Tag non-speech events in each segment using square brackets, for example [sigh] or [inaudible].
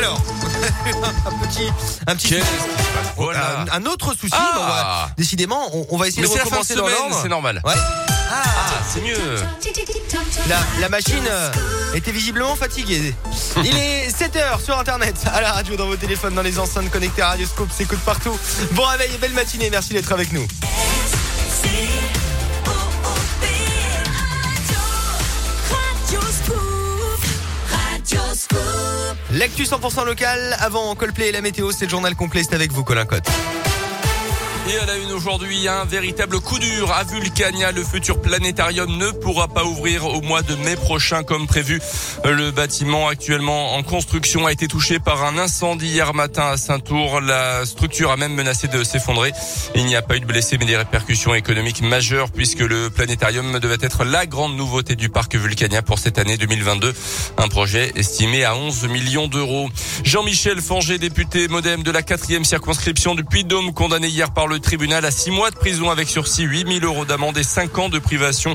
Alors, [laughs] un petit, un petit, Voilà. un, un autre souci. Ah. décidément, on, on va essayer Mais de c'est la fin de recommencer dans l'ordre. c'est normal. Ouais. Ah, c'est mieux. La, la machine euh, était visiblement fatiguée. Il est 7h sur internet, à la radio, dans vos téléphones, dans les enceintes connectées à Radioscope, s'écoute partout. Bon réveil et belle matinée, merci d'être avec nous. L'actu 100% local, avant Coldplay et la météo, c'est le journal complet, c'est avec vous Colin Cotte. Et à la une aujourd'hui, un véritable coup dur à Vulcania. Le futur planétarium ne pourra pas ouvrir au mois de mai prochain comme prévu. Le bâtiment actuellement en construction a été touché par un incendie hier matin à Saint-Tour. La structure a même menacé de s'effondrer. Il n'y a pas eu de blessés mais des répercussions économiques majeures puisque le planétarium devait être la grande nouveauté du parc Vulcania pour cette année 2022. Un projet estimé à 11 millions d'euros. Jean-Michel Fanger, député modem de la quatrième circonscription du Puy-de-Dôme, condamné hier par le tribunal à six mois de prison avec sursis, 8 000 euros d'amende et 5 ans de privation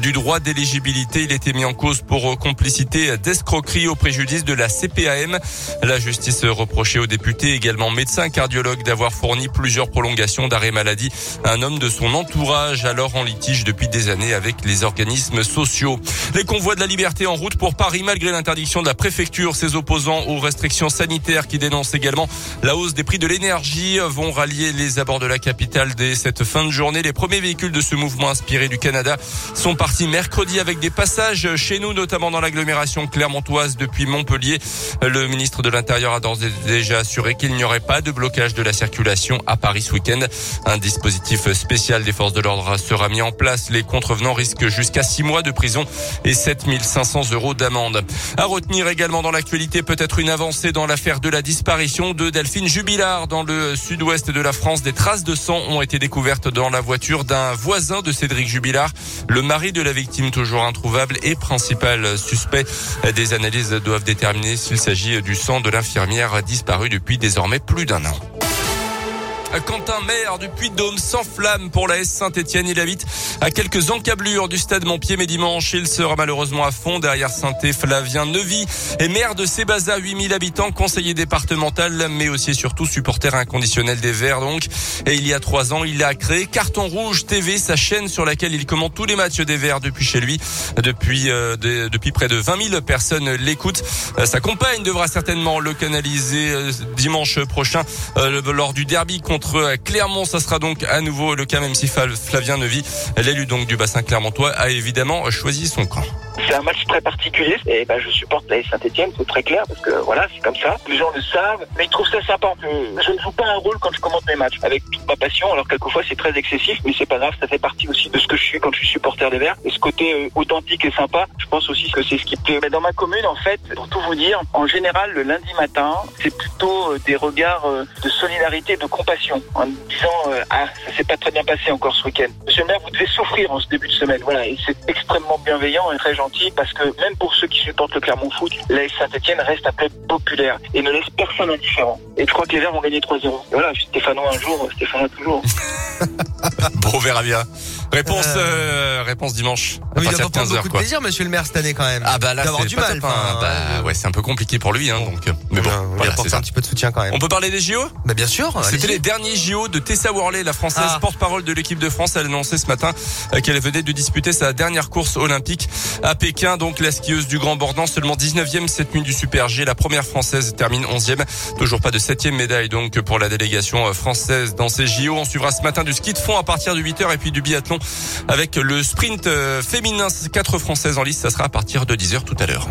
du droit d'éligibilité. Il était mis en cause pour complicité d'escroquerie au préjudice de la CPAM. La justice reprochait au député, également médecin cardiologue, d'avoir fourni plusieurs prolongations d'arrêt maladie à un homme de son entourage, alors en litige depuis des années avec les organismes sociaux. Les convois de la liberté en route pour Paris, malgré l'interdiction de la préfecture. Ses opposants aux restrictions sanitaires qui dénoncent également la hausse des prix de l'énergie vont rallier les abords de la capitale dès cette fin de journée. Les premiers véhicules de ce mouvement inspiré du Canada sont partis mercredi avec des passages chez nous, notamment dans l'agglomération clermontoise depuis Montpellier. Le ministre de l'Intérieur a d'ores et déjà assuré qu'il n'y aurait pas de blocage de la circulation à Paris ce week-end. Un dispositif spécial des forces de l'ordre sera mis en place. Les contrevenants risquent jusqu'à six mois de prison et 7500 euros d'amende. À retenir également dans l'actualité peut-être une avancée dans l'affaire de la disparition de Delphine Jubilard dans le sud-ouest de la France. Des traces de sang ont été découvertes dans la voiture d'un voisin de Cédric Jubilard. Le mari de la victime toujours introuvable et principal suspect. Des analyses doivent déterminer s'il s'agit du sang de l'infirmière disparue depuis désormais plus d'un an. Quentin Maire du Puy-de-Dôme s'enflamme pour la S Saint-Etienne. Il habite à quelques encablures du stade Montpied, mais dimanche, il sera malheureusement à fond derrière saint Flavien Neuvy est maire de Sébaza, 8000 habitants, conseiller départemental, mais aussi et surtout supporter inconditionnel des Verts, donc. Et il y a trois ans, il a créé Carton Rouge TV, sa chaîne sur laquelle il commente tous les matchs des Verts depuis chez lui. Depuis, euh, de- depuis près de 20 000 personnes l'écoutent. Euh, sa compagne devra certainement le canaliser euh, dimanche prochain euh, lors du derby contre euh, Clermont. Ça sera donc à nouveau le cas, même si Flavien Neuvy, l'élu donc du bassin clermontois, a évidemment choisi son camp. C'est un match très particulier et ben, je supporte la Saint-Etienne, c'est très clair parce que voilà, c'est comme ça. Les gens le savent, mais ils trouvent ça sympa. Je ne joue pas un rôle quand je commente mes matchs avec toute ma passion. Alors quelquefois c'est très excessif, mais c'est pas grave, ça fait partie aussi de ce que je suis quand je suis supporter des Verts. Et ce côté euh, authentique et sympa, je pense aussi que c'est ce qui plaît. Mais dans ma commune, en fait, pour tout vous dire, en général, le lundi matin, c'est plutôt euh, des regards euh, de solidarité, de compassion, en disant ah ça s'est pas très bien passé encore ce week-end. Monsieur le maire, vous devez souffrir en ce début de semaine. Voilà, et c'est extrêmement bienveillant et très gentil parce que même pour ceux qui supportent le Clermont Foot, la Saint-Etienne reste un club populaire et ne laisse personne indifférent. Et je crois que les Verts vont gagner 3-0. Et voilà, Stéphanois un jour, Stéphanois toujours. [laughs] Bon, on verra bien. Réponse, euh, réponse dimanche. À Oui, il de pas prendre 15 heures, beaucoup de plaisir, monsieur le maire, cette année quand même. Ah bah là, c'est du pas mal. Bah euh, ouais, c'est un peu compliqué pour lui, hein, donc. euh, Mais bon, voilà, c'est un petit peu de soutien quand même. On peut parler des JO Bah bien sûr. C'était les derniers JO de Tessa Worley, la française Ah. porte-parole de l'équipe de France. Elle a annoncé ce matin euh, qu'elle venait de disputer sa dernière course olympique à Pékin. Donc la skieuse du Grand Bornand, seulement 19e cette nuit du Super G. La première française termine 11e. Toujours pas de 7e médaille donc pour la délégation euh, française dans ces JO. On suivra ce matin du ski de fond à partir de 8h et puis du biathlon avec le sprint euh, féminin. Quatre françaises en liste. Ça sera à partir de 10h tout à l'heure.